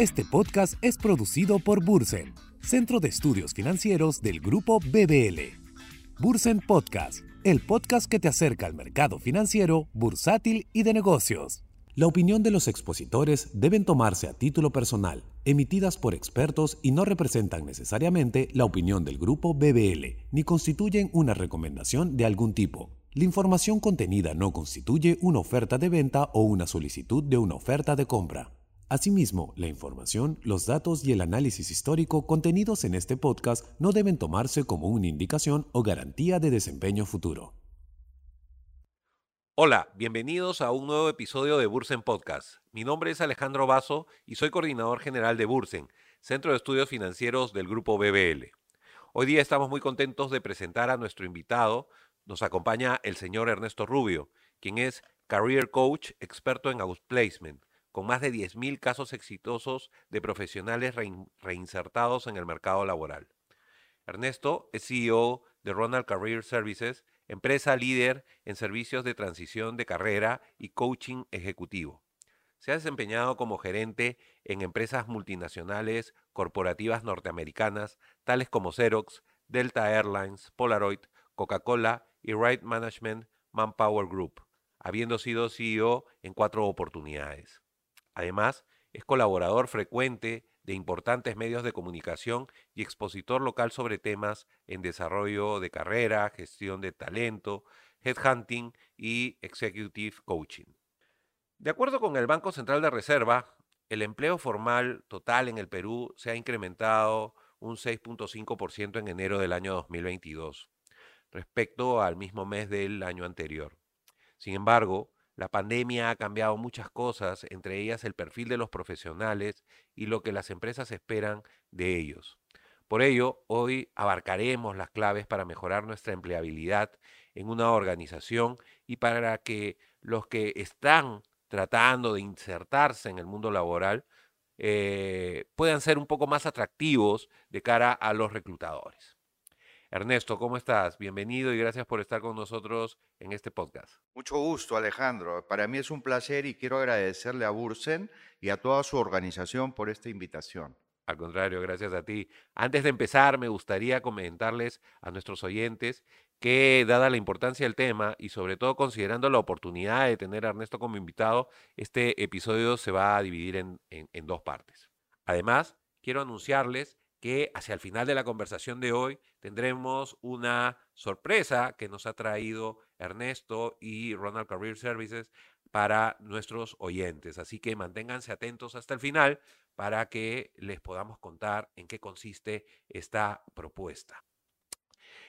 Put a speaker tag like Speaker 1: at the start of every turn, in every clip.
Speaker 1: Este podcast es producido por Bursen, Centro de Estudios Financieros del Grupo BBL. Bursen Podcast, el podcast que te acerca al mercado financiero, bursátil y de negocios. La opinión de los expositores deben tomarse a título personal, emitidas por expertos y no representan necesariamente la opinión del grupo BBL, ni constituyen una recomendación de algún tipo. La información contenida no constituye una oferta de venta o una solicitud de una oferta de compra. Asimismo, la información, los datos y el análisis histórico contenidos en este podcast no deben tomarse como una indicación o garantía de desempeño futuro.
Speaker 2: Hola, bienvenidos a un nuevo episodio de Bursen Podcast. Mi nombre es Alejandro Vaso y soy coordinador general de Bursen, Centro de Estudios Financieros del Grupo BBL. Hoy día estamos muy contentos de presentar a nuestro invitado. Nos acompaña el señor Ernesto Rubio, quien es Career Coach, experto en Outplacement, con más de 10.000 casos exitosos de profesionales reinsertados en el mercado laboral. Ernesto es CEO de Ronald Career Services empresa líder en servicios de transición de carrera y coaching ejecutivo. Se ha desempeñado como gerente en empresas multinacionales corporativas norteamericanas, tales como Xerox, Delta Airlines, Polaroid, Coca-Cola y Right Management Manpower Group, habiendo sido CEO en cuatro oportunidades. Además, es colaborador frecuente de importantes medios de comunicación y expositor local sobre temas en desarrollo de carrera, gestión de talento, headhunting y executive coaching. De acuerdo con el Banco Central de Reserva, el empleo formal total en el Perú se ha incrementado un 6.5% en enero del año 2022 respecto al mismo mes del año anterior. Sin embargo, la pandemia ha cambiado muchas cosas, entre ellas el perfil de los profesionales y lo que las empresas esperan de ellos. Por ello, hoy abarcaremos las claves para mejorar nuestra empleabilidad en una organización y para que los que están tratando de insertarse en el mundo laboral eh, puedan ser un poco más atractivos de cara a los reclutadores. Ernesto, ¿cómo estás? Bienvenido y gracias por estar con nosotros en este podcast.
Speaker 3: Mucho gusto, Alejandro. Para mí es un placer y quiero agradecerle a Bursen y a toda su organización por esta invitación.
Speaker 2: Al contrario, gracias a ti. Antes de empezar, me gustaría comentarles a nuestros oyentes que, dada la importancia del tema y sobre todo considerando la oportunidad de tener a Ernesto como invitado, este episodio se va a dividir en, en dos partes. Además, quiero anunciarles que hacia el final de la conversación de hoy tendremos una sorpresa que nos ha traído Ernesto y Ronald Career Services para nuestros oyentes. Así que manténganse atentos hasta el final para que les podamos contar en qué consiste esta propuesta.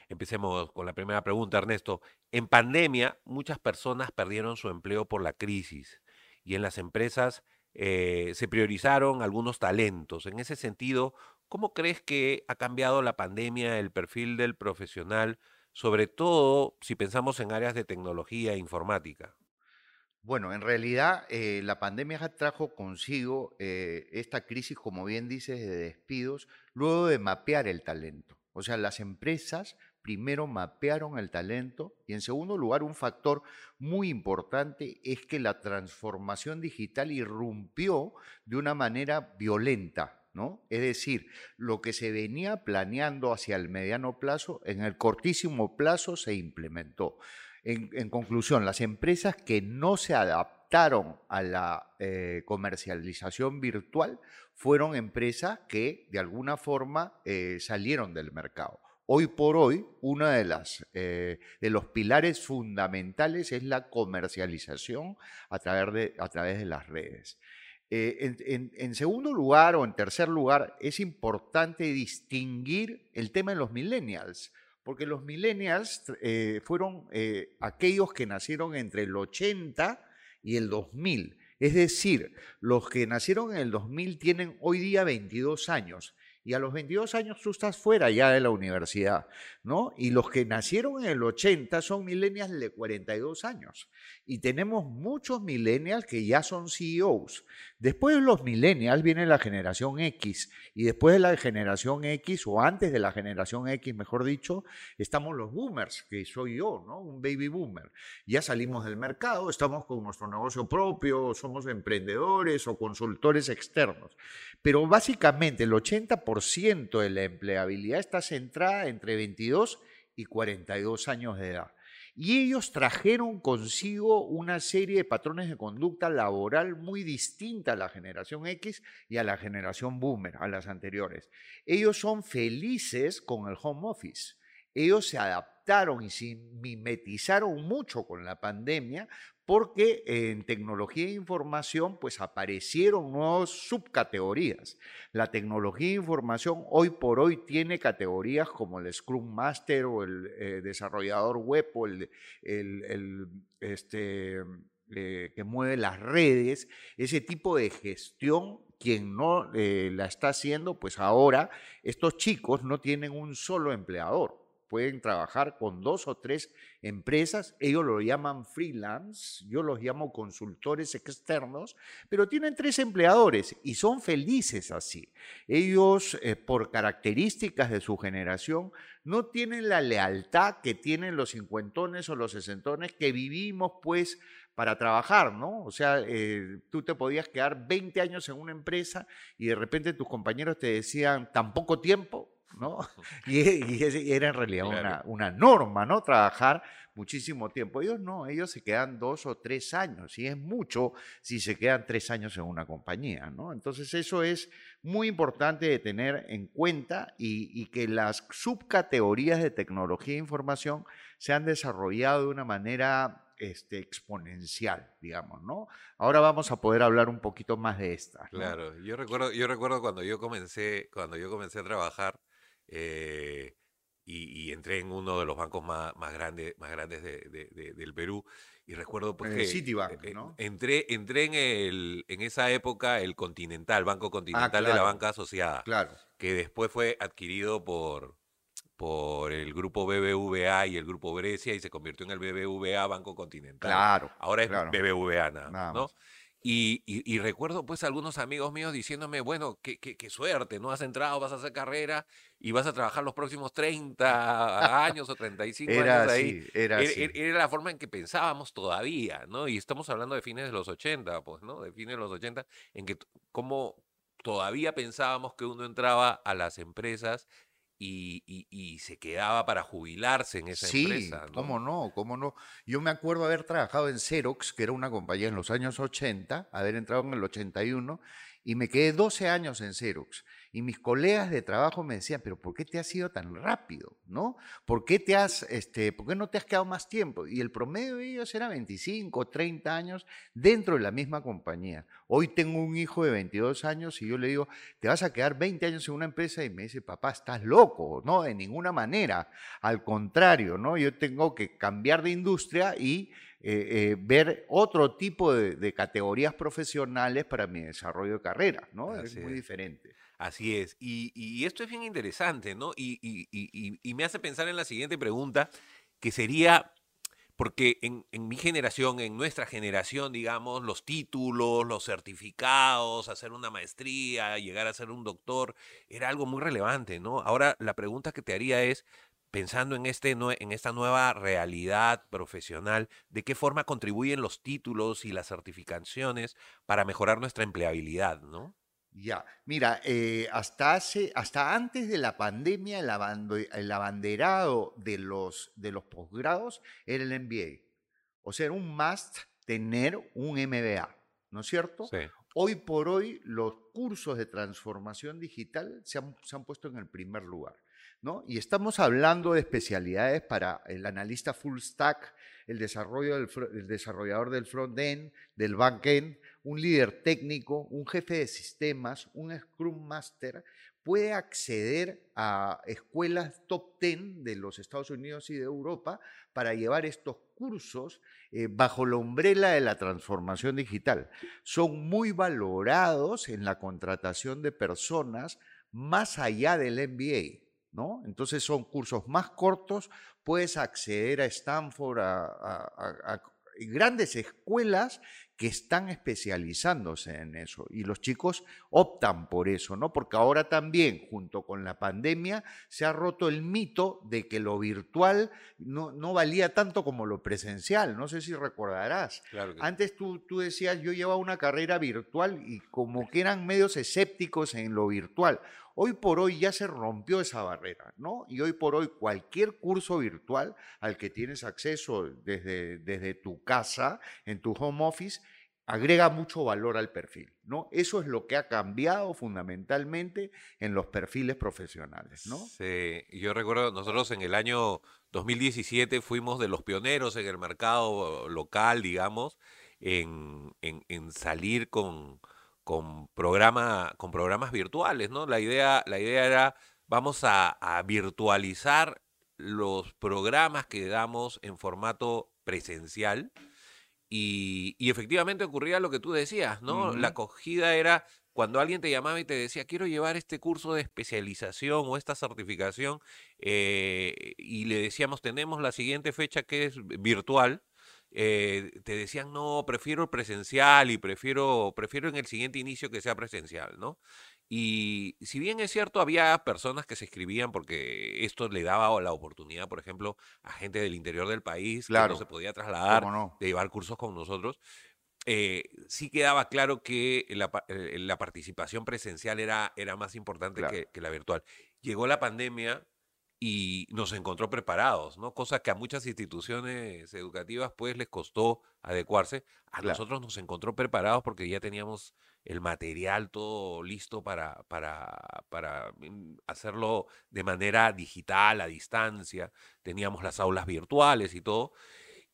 Speaker 2: Empecemos con la primera pregunta, Ernesto. En pandemia, muchas personas perdieron su empleo por la crisis y en las empresas eh, se priorizaron algunos talentos. En ese sentido, ¿Cómo crees que ha cambiado la pandemia el perfil del profesional, sobre todo si pensamos en áreas de tecnología e informática?
Speaker 3: Bueno, en realidad eh, la pandemia trajo consigo eh, esta crisis, como bien dices, de despidos, luego de mapear el talento. O sea, las empresas primero mapearon el talento y en segundo lugar un factor muy importante es que la transformación digital irrumpió de una manera violenta es decir, lo que se venía planeando hacia el mediano plazo, en el cortísimo plazo se implementó. En, conclusión, las empresas que no se adaptaron a la eh, comercialización virtual fueron empresas que de alguna forma eh, salieron del mercado. Hoy por hoy, uno de, las, eh, de los pilares fundamentales es la comercialización a través de las redes. Eh, en, segundo lugar o en tercer lugar, es importante distinguir el tema de los millennials, porque los millennials eh, fueron eh, aquellos que nacieron entre el 80 y el 2000. Es decir, los que nacieron en el 2000 tienen hoy día 22 años y a los 22 años tú estás fuera ya de la universidad, ¿no? Y los que nacieron en el 80 son millennials de 42 años. Y tenemos muchos millennials que ya son CEOs. Después de los millennials viene la generación X. Y después de la generación X, o antes de la generación X, mejor dicho, estamos los boomers, que soy yo, ¿no? Un baby boomer. Ya salimos del mercado, estamos con nuestro negocio propio, somos emprendedores o consultores externos. Pero básicamente el 80% de la empleabilidad está centrada entre 22 y 42 años de edad. Y ellos trajeron consigo una serie de patrones de conducta laboral muy distinta a la generación X y a la generación boomer, a las anteriores. Ellos son felices con el home office. Ellos se adaptaron y se mimetizaron mucho con la pandemia porque en tecnología e información pues aparecieron nuevas subcategorías. La tecnología e información hoy por hoy tiene categorías como el Scrum Master o el eh, desarrollador web o el, este, eh, que mueve las redes, ese tipo de gestión quien no eh, la está haciendo, pues ahora estos chicos no tienen un solo empleador pueden trabajar con dos o tres empresas, ellos lo llaman freelance, yo los llamo consultores externos, pero tienen tres empleadores y son felices así. Ellos, eh, por características de su generación, no tienen la lealtad que tienen los cincuentones o los sesentones que vivimos pues para trabajar, ¿no? O sea, eh, tú te podías quedar 20 años en una empresa y de repente tus compañeros te decían tan poco tiempo, ¿no? Y, era en realidad una, una, norma, ¿no? Trabajar muchísimo tiempo. Ellos no, ellos se quedan dos o tres años, y es mucho si se quedan tres años en una compañía, ¿no? Entonces eso es muy importante de tener en cuenta y, que las subcategorías de tecnología e información se han desarrollado de una manera este, exponencial, digamos, ¿no? Ahora vamos a poder hablar un poquito más de esta.
Speaker 2: Claro, yo recuerdo, yo recuerdo cuando yo comencé, cuando yo comencé a trabajar, eh, y, entré en uno de los bancos más, más grandes, más grandes de, del Perú. Y recuerdo pues, que
Speaker 3: Citibank, eh, ¿no?
Speaker 2: entré, entré en, el, en esa época el Continental, Banco ah, Continental de la Banca Asociada.
Speaker 3: Claro.
Speaker 2: Que después fue adquirido por, por el grupo BBVA y el grupo Grecia y se convirtió en el BBVA Banco Continental.
Speaker 3: Claro.
Speaker 2: Ahora es BBVA, nada, ¿no? Y, recuerdo pues algunos amigos míos diciéndome, bueno, qué, qué, suerte, ¿no? Has entrado, vas a hacer carrera y vas a trabajar los próximos 30 años o 35
Speaker 3: era
Speaker 2: años
Speaker 3: ahí. era, así.
Speaker 2: era, la forma en que pensábamos todavía, ¿no? Y estamos hablando de fines de los 80, pues, ¿no? De fines de los 80, en que como todavía pensábamos que uno entraba a las empresas y, se quedaba para jubilarse en esa empresa.
Speaker 3: Sí, cómo no, cómo no. Yo me acuerdo haber trabajado en Xerox, que era una compañía en los años 80, haber entrado en el 81, y me quedé 12 años en Xerox. Y mis colegas de trabajo me decían, pero ¿por qué te has ido tan rápido? ¿No? ¿Por qué, te has, este, ¿Por qué no te has quedado más tiempo? Y el promedio de ellos era 25, 30 años dentro de la misma compañía. Hoy tengo un hijo de 22 años y yo le digo, te vas a quedar 20 años en una empresa y me dice, papá, estás loco. No, de ninguna manera. Al contrario, ¿no? Yo tengo que cambiar de industria y eh, eh, ver otro tipo de, categorías profesionales para mi desarrollo de carrera, ¿no? es muy diferente.
Speaker 2: Así es. Y, esto es bien interesante, ¿no? Y, me hace pensar en la siguiente pregunta, que sería, porque en, mi generación, en nuestra generación, digamos, los títulos, los certificados, hacer una maestría, llegar a ser un doctor, era algo muy relevante, ¿no? Ahora la pregunta que te haría es, pensando en, este, en esta nueva realidad profesional, ¿de qué forma contribuyen los títulos y las certificaciones para mejorar nuestra empleabilidad, ¿no?
Speaker 3: Ya, mira, eh, hasta, hace, hasta antes de la pandemia el, abanderado de los, de los posgrados era el MBA. O sea, era un must tener un MBA, ¿no es cierto?
Speaker 2: Sí.
Speaker 3: Hoy por hoy los cursos de transformación digital se han, se han puesto en el primer lugar. ¿no? Y estamos hablando de especialidades para el analista full stack, el, desarrollo del, el desarrollador del front-end, del back-end, un líder técnico, un jefe de sistemas, un Scrum Master, puede acceder a escuelas top 10 de los Estados Unidos y de Europa para llevar estos cursos eh, bajo la umbrela de la transformación digital. Son muy valorados en la contratación de personas más allá del MBA, ¿no? Entonces son cursos más cortos, puedes acceder a Stanford, a, grandes escuelas que están especializándose en eso y los chicos optan por eso, ¿no? Porque ahora también, junto con la pandemia, se ha roto el mito de que lo virtual no, no valía tanto como lo presencial. No sé si recordarás. Antes tú, tú decías, yo llevaba una carrera virtual y como que eran medios escépticos en lo virtual. Hoy por hoy ya se rompió esa barrera, ¿no? Y hoy por hoy cualquier curso virtual al que tienes acceso desde, desde tu casa, en tu home office, agrega mucho valor al perfil, ¿no? Eso es lo que ha cambiado fundamentalmente en los perfiles profesionales, ¿no?
Speaker 2: Sí, yo recuerdo, nosotros en el año 2017 fuimos de los pioneros en el mercado local, digamos, en, salir con, con, con programas virtuales, ¿no? La idea, la idea era, vamos a virtualizar los programas que damos en formato presencial, y, efectivamente ocurría lo que tú decías, ¿no? La acogida era cuando alguien te llamaba y te decía, quiero llevar este curso de especialización o esta certificación, eh, y le decíamos, tenemos la siguiente fecha que es virtual, eh, te decían, no, prefiero presencial y prefiero, prefiero en el siguiente inicio que sea presencial, ¿no? Y si bien es cierto, había personas que se escribían porque esto le daba la oportunidad, por ejemplo, a gente del interior del país que no se podía trasladar, de llevar cursos con nosotros, eh, sí quedaba claro que la, eh, participación presencial era, era más importante que, que, la virtual. Llegó la pandemia y nos encontró preparados, ¿no? Cosa que a muchas instituciones educativas pues les costó adecuarse. A nosotros nos encontró preparados porque ya teníamos el material todo listo para, para, para mm, hacerlo de manera digital, a distancia. Teníamos las aulas virtuales y todo.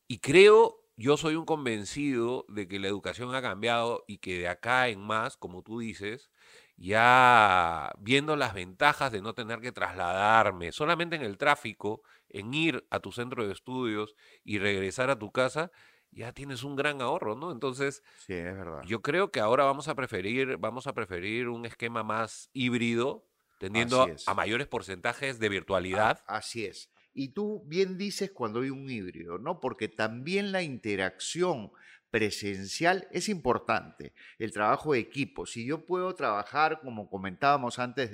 Speaker 2: Y creo, yo soy un convencido de que la educación ha cambiado y que de acá en más, como tú dices, ya viendo las ventajas de no tener que trasladarme solamente en el tráfico, en ir a tu centro de estudios y regresar a tu casa, ya tienes un gran ahorro, ¿no? Entonces,
Speaker 3: sí, es verdad.
Speaker 2: yo creo que ahora vamos a preferir, vamos a preferir un esquema más híbrido, tendiendo a mayores porcentajes de virtualidad.
Speaker 3: así es. Y tú bien dices cuando hay un híbrido, ¿no? Porque también la interacción presencial es importante, el trabajo de equipo. Si yo puedo trabajar, como comentábamos antes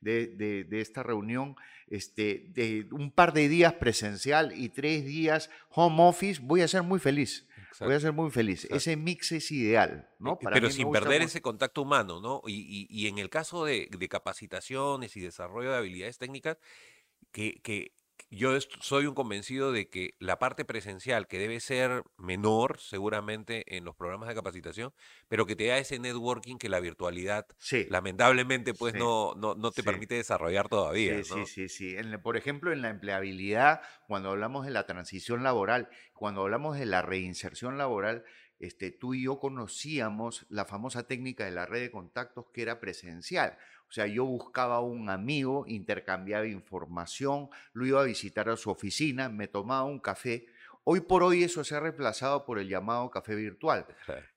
Speaker 3: de, esta reunión, este, de un par de días presencial y tres días home office, voy a ser muy feliz. Voy a ser muy feliz. Ese mix es ideal, ¿no?
Speaker 2: Pero sin perder ese contacto humano, ¿no? Y, en el caso de, capacitaciones y desarrollo de habilidades técnicas, que, que yo soy un convencido de que la parte presencial, que debe ser menor seguramente en los programas de capacitación, pero que te da ese networking que la virtualidad lamentablemente pues no, no, te permite desarrollar todavía.
Speaker 3: Sí, sí, sí. por ejemplo, en la empleabilidad, cuando hablamos de la transición laboral, cuando hablamos de la reinserción laboral, este, tú y yo conocíamos la famosa técnica de la red de contactos que era presencial. O sea, yo buscaba un amigo, intercambiaba información, lo iba a visitar a su oficina, me tomaba un café. Hoy por hoy eso se ha reemplazado por el llamado café virtual,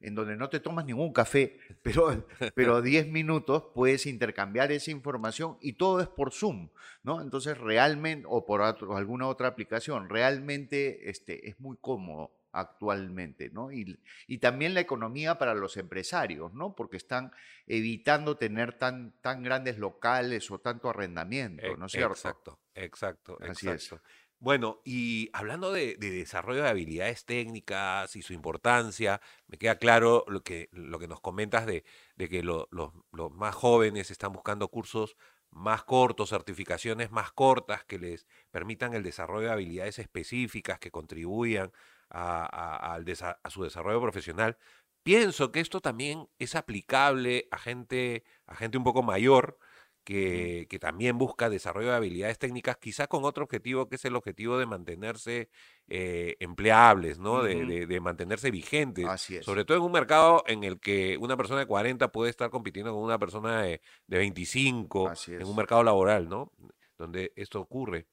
Speaker 3: en donde no te tomas ningún café, pero, pero 10 minutos puedes intercambiar esa información y todo es por Zoom, ¿no? Entonces realmente, o por alguna otra aplicación, realmente este, es muy cómodo actualmente, ¿no? Y, y, también la economía para los empresarios, ¿no? Porque están evitando tener tan, tan grandes locales o tanto arrendamiento, ¿no es cierto?
Speaker 2: Exacto, exacto, exacto. Bueno, y hablando de, desarrollo de habilidades técnicas y su importancia, me queda claro lo que, lo que nos comentas de, de que los más jóvenes están buscando cursos más cortos, certificaciones más cortas que les permitan el desarrollo de habilidades específicas que contribuyan a, su desarrollo profesional. Pienso que esto también es aplicable a gente, a gente un poco mayor que, también busca desarrollo de habilidades técnicas, quizás con otro objetivo que es el objetivo de mantenerse eh, empleables, ¿no? de, mantenerse vigentes. Sobre todo en un mercado en el que una persona de 40 puede estar compitiendo con una persona de, de 25 en un mercado laboral, ¿no? Donde esto ocurre.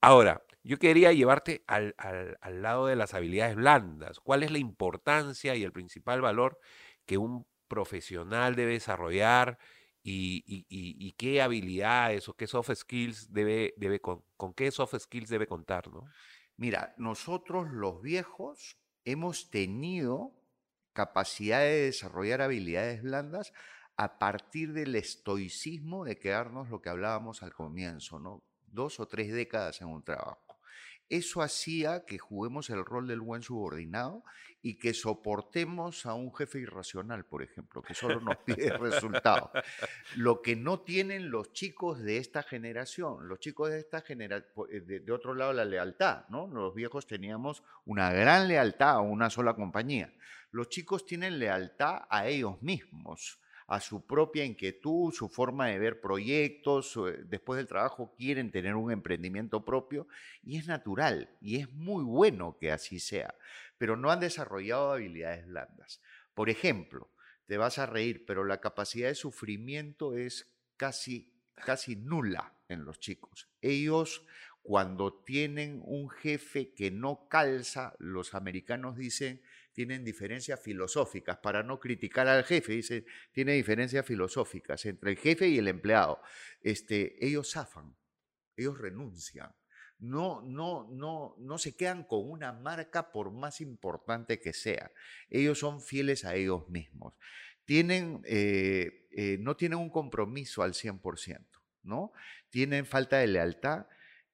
Speaker 2: Ahora, yo quería llevarte al, lado de las habilidades blandas. ¿Cuál es la importancia y el principal valor que un profesional debe desarrollar y, y- y- y qué habilidades o qué soft skills debe, debe con, con qué soft skills debe contar, ¿no?
Speaker 3: Mira, nosotros los viejos hemos tenido capacidad de desarrollar habilidades blandas a partir del estoicismo de quedarnos lo que hablábamos al comienzo, ¿no? Dos o tres décadas en un trabajo. Eso hacía que juguemos el rol del buen subordinado y que soportemos a un jefe irracional, por ejemplo, que solo nos pide resultados. Lo que no tienen los chicos de esta generación, los chicos de esta generación, de, de otro lado la lealtad, ¿no? Los viejos teníamos una gran lealtad a una sola compañía. Los chicos tienen lealtad a ellos mismos a su propia inquietud, su forma de ver proyectos, eh, después del trabajo quieren tener un emprendimiento propio y es natural y es muy bueno que así sea, pero no han desarrollado habilidades blandas. Por ejemplo, te vas a reír, pero la capacidad de sufrimiento es casi, casi nula en los chicos. Ellos cuando tienen un jefe que no calza, los americanos dicen tienen diferencias filosóficas, para no criticar al jefe, dice, tiene diferencias filosóficas entre el jefe y el empleado. Este, ellos zafan, ellos renuncian. No, no, no, no se quedan con una marca por más importante que sea. Ellos son fieles a ellos mismos. Tienen, eh, eh, no tienen un compromiso al 100%, ¿no? Tienen falta de lealtad,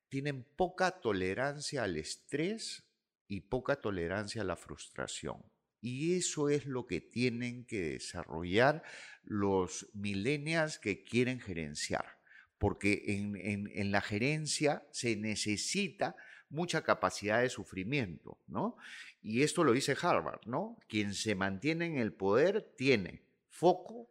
Speaker 3: tienen poca tolerancia al estrés y poca tolerancia a la frustración. Y eso es lo que tienen que desarrollar los millennials que quieren gerenciar, porque en, en, la gerencia se necesita mucha capacidad de sufrimiento, ¿no? Y esto lo dice Harvard, ¿no? Quien se mantiene en el poder tiene foco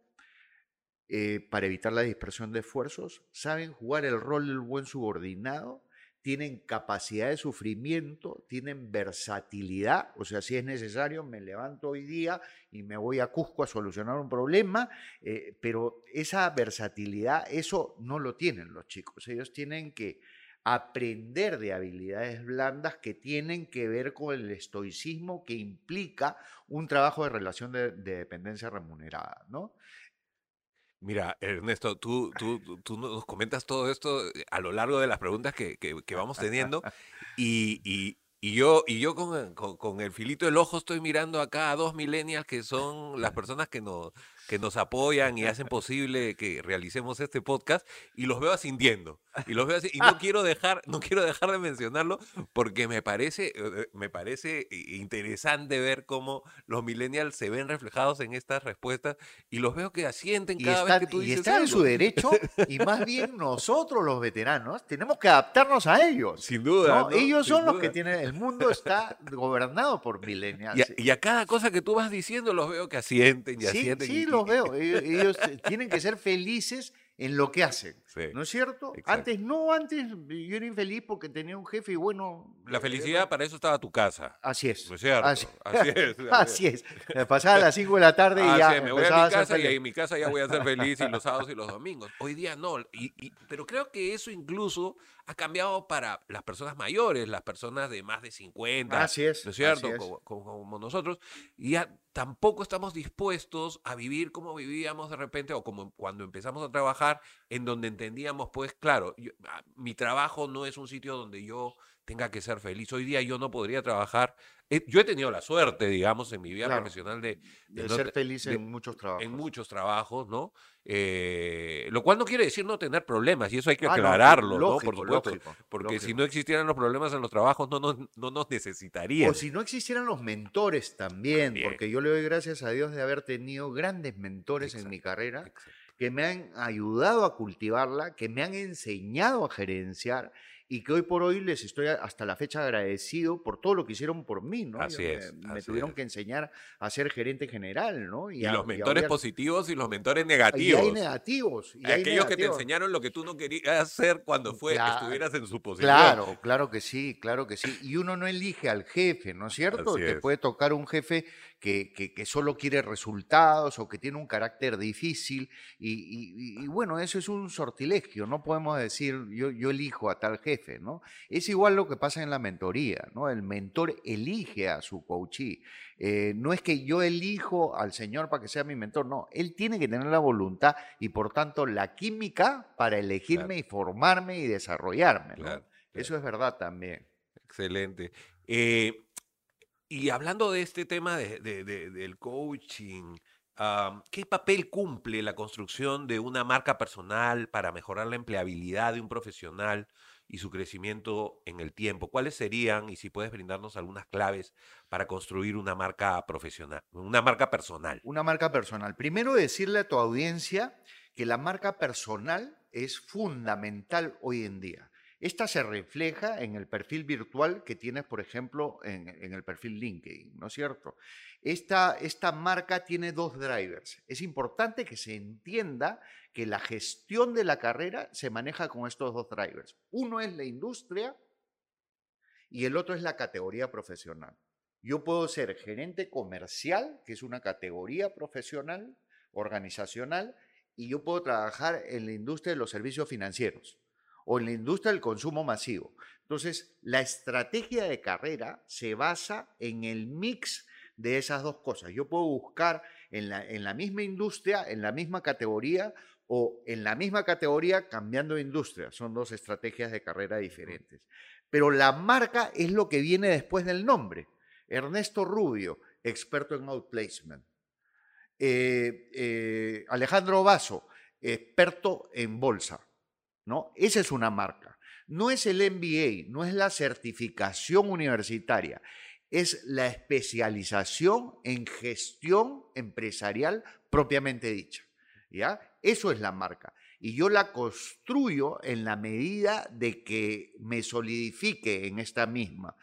Speaker 3: eh, para evitar la dispersión de esfuerzos, saben jugar el rol del buen subordinado, tienen capacidad de sufrimiento, tienen versatilidad, o sea, si es necesario, me levanto hoy día y me voy a Cusco a solucionar un problema, eh, pero esa versatilidad, eso no lo tienen los chicos, ellos tienen que aprender de habilidades blandas que tienen que ver con el estoicismo que implica un trabajo de relación de, de dependencia remunerada, ¿no?
Speaker 2: Mira, Ernesto, tú, tú, tú nos comentas todo esto eh, a lo largo de las preguntas que, que, que vamos teniendo y, y, y, yo, y yo con, con, con, el filito del ojo estoy mirando acá a dos millennials que son las personas que nos, que nos apoyan y hacen posible que realicemos este podcast y los veo asintiendo. Y los veo así, y no quiero dejar, no quiero dejar de mencionarlo porque me parece, me parece interesante ver cómo los millennials se ven reflejados en estas respuestas y los veo que asienten cada vez que tú
Speaker 3: y están en su derecho y más bien nosotros los veteranos tenemos que adaptarnos a ellos.
Speaker 2: Sin duda.
Speaker 3: ¿no?
Speaker 2: ¿no?
Speaker 3: Ellos
Speaker 2: Sin
Speaker 3: son los que tienen, el mundo está gobernado por millennials.
Speaker 2: Y a, y a, cada cosa que tú vas diciendo los veo que asienten y
Speaker 3: sí,
Speaker 2: asienten.
Speaker 3: Sí,
Speaker 2: y,
Speaker 3: veo. Ellos, ellos tienen que ser felices en lo que hacen.
Speaker 2: Sí,
Speaker 3: ¿No es cierto?
Speaker 2: exacto.
Speaker 3: Antes no, antes yo era infeliz porque tenía un jefe y bueno.
Speaker 2: La
Speaker 3: eh,
Speaker 2: felicidad para eso estaba tu casa.
Speaker 3: Así es.
Speaker 2: ¿No es cierto?
Speaker 3: Así,
Speaker 2: Así es.
Speaker 3: así es. Pasaba a las 5 de la tarde y
Speaker 2: Ah,
Speaker 3: ya.
Speaker 2: sí, me voy a mi casa y
Speaker 3: feliz.
Speaker 2: en mi casa ya voy a ser feliz y los sábados y los domingos. Hoy día no. Y, y- pero creo que eso incluso ha cambiado para las personas mayores, las personas de más de 50.
Speaker 3: Así es.
Speaker 2: ¿No es cierto?
Speaker 3: es.
Speaker 2: Como, como- como nosotros. Y ya tampoco estamos dispuestos a vivir como vivíamos de repente o como cuando empezamos a trabajar, en donde entendíamos, pues claro, yo- ah, mi trabajo no es un sitio donde yo tenga que ser feliz. Hoy día yo no podría trabajar. eh, Yo he tenido la suerte, digamos, en mi vida
Speaker 3: Claro.
Speaker 2: profesional de,
Speaker 3: De
Speaker 2: no
Speaker 3: ser feliz
Speaker 2: de-
Speaker 3: en muchos trabajos.
Speaker 2: en muchos trabajos, ¿no? Eh, lo cual no quiere decir no tener problemas, y eso hay que
Speaker 3: Ah,
Speaker 2: aclararlo, ¿no?
Speaker 3: lógico,
Speaker 2: Por supuesto.
Speaker 3: lógico,
Speaker 2: porque si no existieran los problemas en los trabajos, no nos, no nos necesitarían.
Speaker 3: O si no existieran los mentores también,
Speaker 2: También.
Speaker 3: porque yo le doy gracias a Dios de haber tenido grandes mentores en mi carrera
Speaker 2: Exacto.
Speaker 3: Que me han ayudado a cultivarla, que me han enseñado a gerenciar y que hoy por hoy les estoy hasta la fecha agradecido por todo lo que hicieron por mí, ¿no?
Speaker 2: Así es,
Speaker 3: Me,
Speaker 2: así
Speaker 3: tuvieron
Speaker 2: es.
Speaker 3: que enseñar a ser gerente general, ¿no?
Speaker 2: Y,
Speaker 3: a-
Speaker 2: los mentores positivos y los mentores
Speaker 3: Y
Speaker 2: negativos.
Speaker 3: hay negativos. Y hay
Speaker 2: Aquellos que te enseñaron lo que tú no querías hacer cuando fue,
Speaker 3: Claro,
Speaker 2: estuvieras en su posición.
Speaker 3: Claro, claro que sí, claro que sí. Y uno no elige al jefe, ¿no es cierto?
Speaker 2: Así
Speaker 3: Te
Speaker 2: es.
Speaker 3: puede tocar un jefe que, que, solo quiere resultados o que tiene un carácter difícil. Y, bueno, eso es un sortilegio, no podemos decir yo, yo elijo a tal jefe, ¿no? Es igual lo que pasa en la mentoría, ¿no? El mentor elige a su coachee. Eh, no es que yo elijo al Señor para que sea mi mentor, no, Él tiene que tener la voluntad y por tanto la química para elegirme y formarme y desarrollarme. Eso es verdad también.
Speaker 2: Excelente. Eh, y hablando de este tema del coaching, ¿qué papel cumple la construcción de una marca personal para mejorar la empleabilidad de un profesional y su crecimiento en el tiempo? ¿Cuáles serían, y si puedes brindarnos algunas claves para construir una marca profesional, una marca personal?
Speaker 3: Una marca personal. Primero decirle a tu audiencia que la marca personal es fundamental hoy en día. Esta se refleja en el perfil virtual que tienes, por ejemplo, en, el perfil LinkedIn, ¿no es cierto? Esta, marca tiene dos drivers. Es importante que se entienda que la gestión de la carrera se maneja con estos dos drivers. Uno es la industria y el otro es la categoría profesional. Yo puedo ser gerente comercial, que es una categoría profesional, organizacional, y yo puedo trabajar en la industria de los servicios financieros o en la industria del consumo masivo. Entonces, la estrategia de carrera se basa en el mix de esas dos cosas. Yo puedo buscar en la, en la misma industria, en la misma categoría o en la misma categoría cambiando de industria. Son dos estrategias de carrera diferentes. Pero la marca es lo que viene después del nombre. Ernesto Rubio, experto en outplacement. Eh, eh, Alejandro Vaso, experto en bolsa. Esa es una marca. No es el MBA, no es la certificación universitaria, es la especialización en gestión empresarial propiamente dicha. ¿Ya? Eso es la marca. Y yo la construyo en la medida de que me solidifique en esta misma.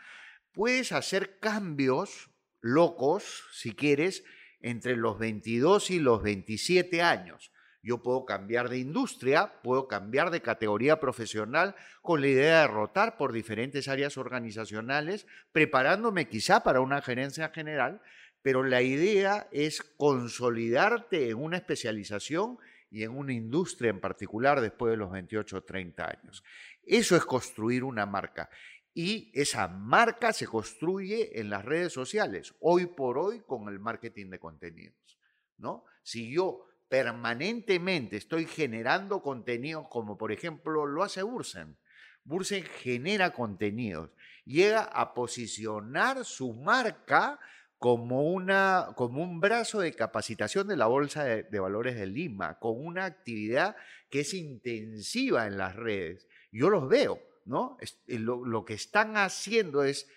Speaker 3: Puedes hacer cambios locos, si quieres, entre los 22 y los 27 años. Yo puedo cambiar de industria, puedo cambiar de categoría profesional con la idea de rotar por diferentes áreas organizacionales, preparándome quizá para una gerencia general, pero la idea es consolidarte en una especialización y en una industria en particular después de los 28 o 30 años. Eso es construir una marca. Y esa marca se construye en las redes sociales, hoy por hoy con el marketing de contenidos. ¿no? Si yo permanentemente estoy generando contenidos, como por ejemplo lo hace Bursen, Bursen genera contenidos, llega a posicionar su marca como, una, como un brazo de capacitación de la Bolsa de, Valores de Lima, con una actividad que es intensiva en las redes. Yo los veo, ¿no? Eh, lo, lo que están haciendo es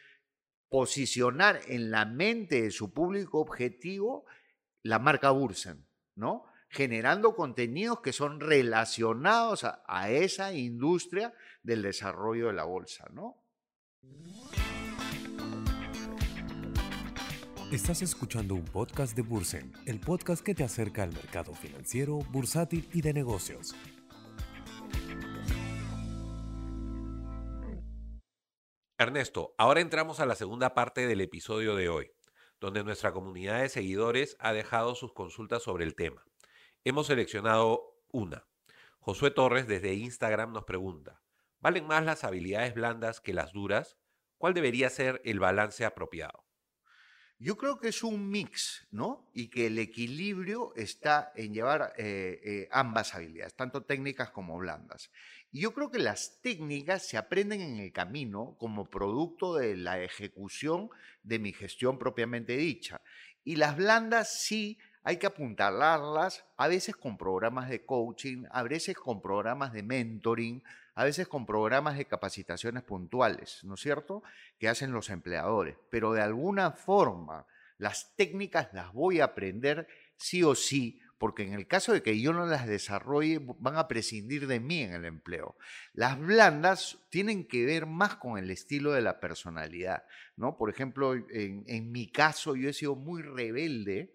Speaker 3: posicionar en la mente de su público objetivo la marca Bursen, ¿no? Generando contenidos que son relacionados a, a, esa industria del desarrollo de la bolsa, ¿no?
Speaker 1: Estás escuchando un podcast de Bursen, el podcast que te acerca al mercado financiero, bursátil y de negocios.
Speaker 2: Ernesto, ahora entramos a la segunda parte del episodio de hoy, donde nuestra comunidad de seguidores ha dejado sus consultas sobre el tema. Hemos seleccionado una. Josué Torres desde Instagram nos pregunta, ¿valen más las habilidades blandas que las duras? ¿Cuál debería ser el balance apropiado?
Speaker 3: Yo creo que es un mix, ¿no? Y que el equilibrio está en llevar eh, eh, ambas habilidades, tanto técnicas como blandas. Y yo creo que las técnicas se aprenden en el camino como producto de la ejecución de mi gestión propiamente dicha. Y las blandas sí hay que apuntalarlas, a veces con programas de coaching, a veces con programas de mentoring, a veces con programas de capacitaciones puntuales, ¿no es cierto?, que hacen los empleadores. Pero de alguna forma, las técnicas las voy a aprender sí o sí, porque en el caso de que yo no las desarrolle, van a prescindir de mí en el empleo. Las blandas tienen que ver más con el estilo de la personalidad, ¿no? Por ejemplo, en, en mi caso, yo he sido muy rebelde,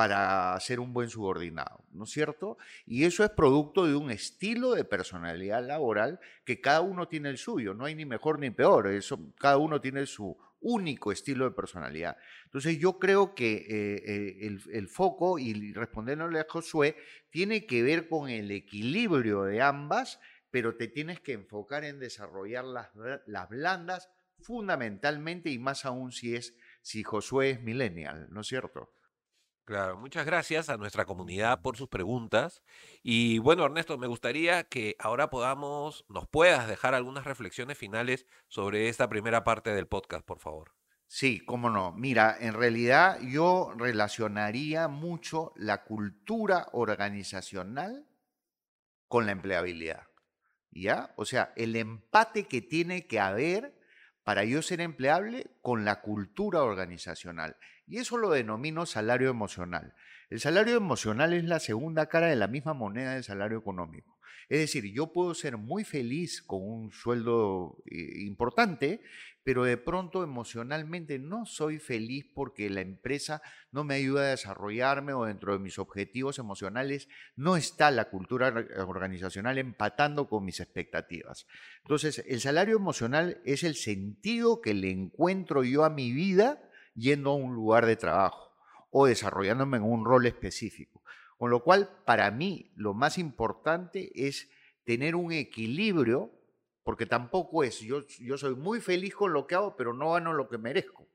Speaker 3: para ser un buen subordinado, ¿no es cierto? Y eso es producto de un estilo de personalidad laboral que cada uno tiene el suyo, no hay ni mejor ni peor, eso, cada uno tiene su único estilo de personalidad. Entonces yo creo que eh, eh, el, foco, y respondiéndole a Josué, tiene que ver con el equilibrio de ambas, pero te tienes que enfocar en desarrollar las, las blandas fundamentalmente y más aún si es si Josué es millennial, ¿no es cierto?
Speaker 2: Claro, muchas gracias a nuestra comunidad por sus preguntas. Y bueno, Ernesto, me gustaría que ahora podamos, nos puedas dejar algunas reflexiones finales sobre esta primera parte del podcast, por favor.
Speaker 3: Sí, cómo no. Mira, en realidad yo relacionaría mucho la cultura organizacional con la empleabilidad. ¿Ya? O sea, el empate que tiene que haber para yo ser empleable con la cultura organizacional. Y eso lo denomino salario emocional. El salario emocional es la segunda cara de la misma moneda del salario económico. Es decir, yo puedo ser muy feliz con un sueldo eh, importante, pero de pronto emocionalmente no soy feliz porque la empresa no me ayuda a desarrollarme o dentro de mis objetivos emocionales no está la cultura organizacional empatando con mis expectativas. Entonces, el salario emocional es el sentido que le encuentro yo a mi vida yendo a un lugar de trabajo o desarrollándome en un rol específico. Con lo cual, para mí, lo más importante es tener un equilibrio, porque tampoco es, yo, soy muy feliz con lo que hago, pero no gano lo que merezco.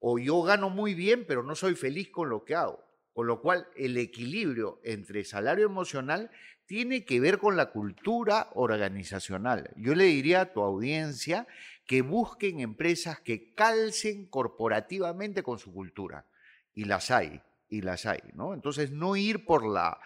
Speaker 3: O yo gano muy bien, pero no soy feliz con lo que hago. Con lo cual, el equilibrio entre salario emocional tiene que ver con la cultura organizacional. Yo le diría a tu audiencia que busquen empresas que calcen corporativamente con su cultura. Y las hay, y las hay, ¿no? Entonces, no ir por la,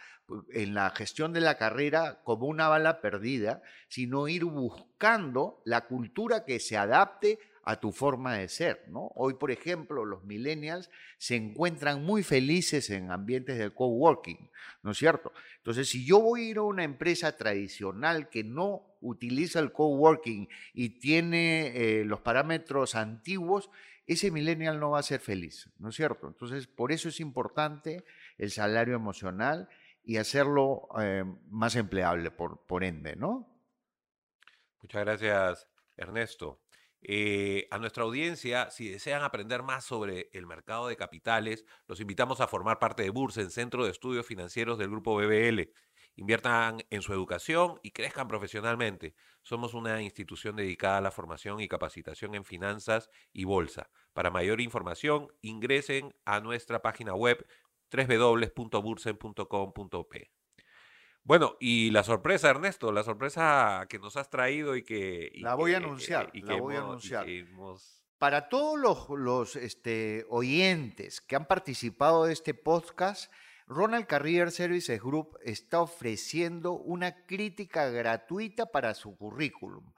Speaker 3: en la gestión de la carrera como una bala perdida, sino ir buscando la cultura que se adapte a tu forma de ser, ¿no? Hoy, por ejemplo, los millennials se encuentran muy felices en ambientes de coworking, ¿no es cierto? Entonces, si yo voy a ir a una empresa tradicional que no utiliza el coworking y tiene eh, los parámetros antiguos, ese millennial no va a ser feliz, ¿no es cierto? Entonces, por eso es importante el salario emocional y hacerlo eh, más empleable, por, ende, ¿no?
Speaker 2: Muchas gracias, Ernesto. Eh, a nuestra audiencia, si desean aprender más sobre el mercado de capitales, los invitamos a formar parte de Bursen, Centro de Estudios Financieros del Grupo BBL. Inviertan en su educación y crezcan profesionalmente. Somos una institución dedicada a la formación y capacitación en finanzas y bolsa. Para mayor información, ingresen a nuestra página web www.bursen.com.p. Bueno, y la sorpresa, Ernesto, la sorpresa que nos has traído y que...
Speaker 3: la voy a anunciar, la voy a anunciar. Para todos los, los este, oyentes que han participado de este podcast, Ronald Carrier Services Group está ofreciendo una crítica gratuita para su currículum.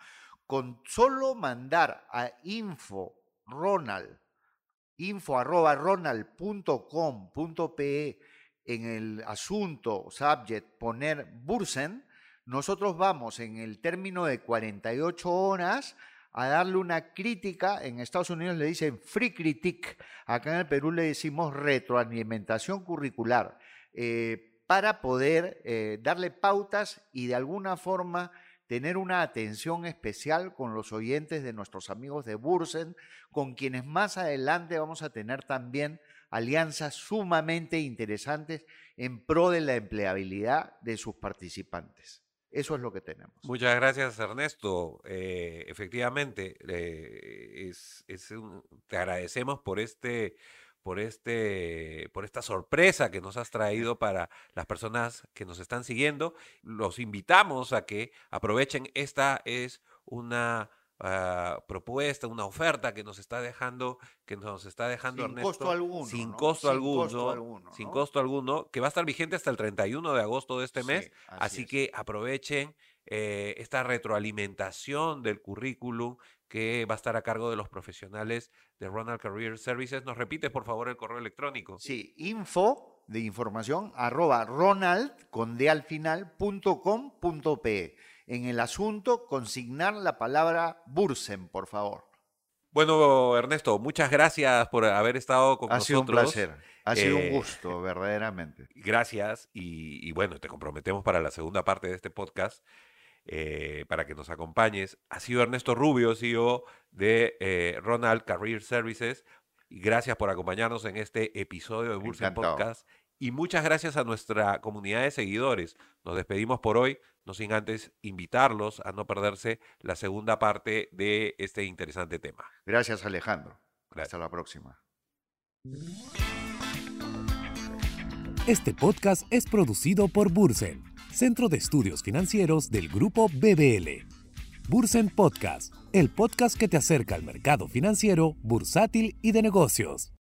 Speaker 3: Con solo mandar a info ronald info ronald.com.pe en el asunto, subject, poner Bursen, nosotros vamos en el término de 48 horas a darle una crítica, en Estados Unidos le dicen free critique, acá en el Perú le decimos retroalimentación curricular, eh, para poder eh, darle pautas y de alguna forma tener una atención especial con los oyentes de nuestros amigos de Bursen, con quienes más adelante vamos a tener también alianzas sumamente interesantes en pro de la empleabilidad de sus participantes. Eso es lo que tenemos.
Speaker 2: Muchas gracias, Ernesto. Eh, efectivamente, eh, es, te agradecemos por este, por este, por esta sorpresa que nos has traído para las personas que nos están siguiendo. Los invitamos a que aprovechen. Esta es una Ah, propuesta, una oferta que nos está dejando, que nos está dejando
Speaker 3: sin costo alguno,
Speaker 2: sin costo alguno, sin costo alguno, que va a estar vigente hasta el 31 de agosto de este mes. Así, que aprovechen eh, esta retroalimentación del currículum que va a estar a cargo de los profesionales de Ronald Career Services. ¿Nos repite, por favor, el correo electrónico?
Speaker 3: Sí, info de información arroba ronald con de al final punto com punto pe en el asunto, consignar la palabra Bursen, por favor.
Speaker 2: Bueno, Ernesto, muchas gracias por haber estado con nosotros.
Speaker 3: Ha sido un placer, ha sido un eh, gusto, verdaderamente.
Speaker 2: Gracias y, bueno, te comprometemos para la segunda parte de este podcast. eh, para que nos acompañes ha sido Ernesto Rubio, CEO de eh, Ronald Career Services. Y gracias por acompañarnos en este episodio de
Speaker 3: Encantado.
Speaker 2: Podcast. Y muchas gracias a nuestra comunidad de seguidores. Nos despedimos por hoy, no sin antes invitarlos a no perderse la segunda parte de este interesante tema.
Speaker 3: Gracias, Alejandro.
Speaker 2: Gracias.
Speaker 3: Hasta la próxima.
Speaker 1: Este podcast es producido por Bursen, Centro de Estudios Financieros del Grupo BBL. Bursen Podcast, el podcast que te acerca al mercado financiero, bursátil y de negocios.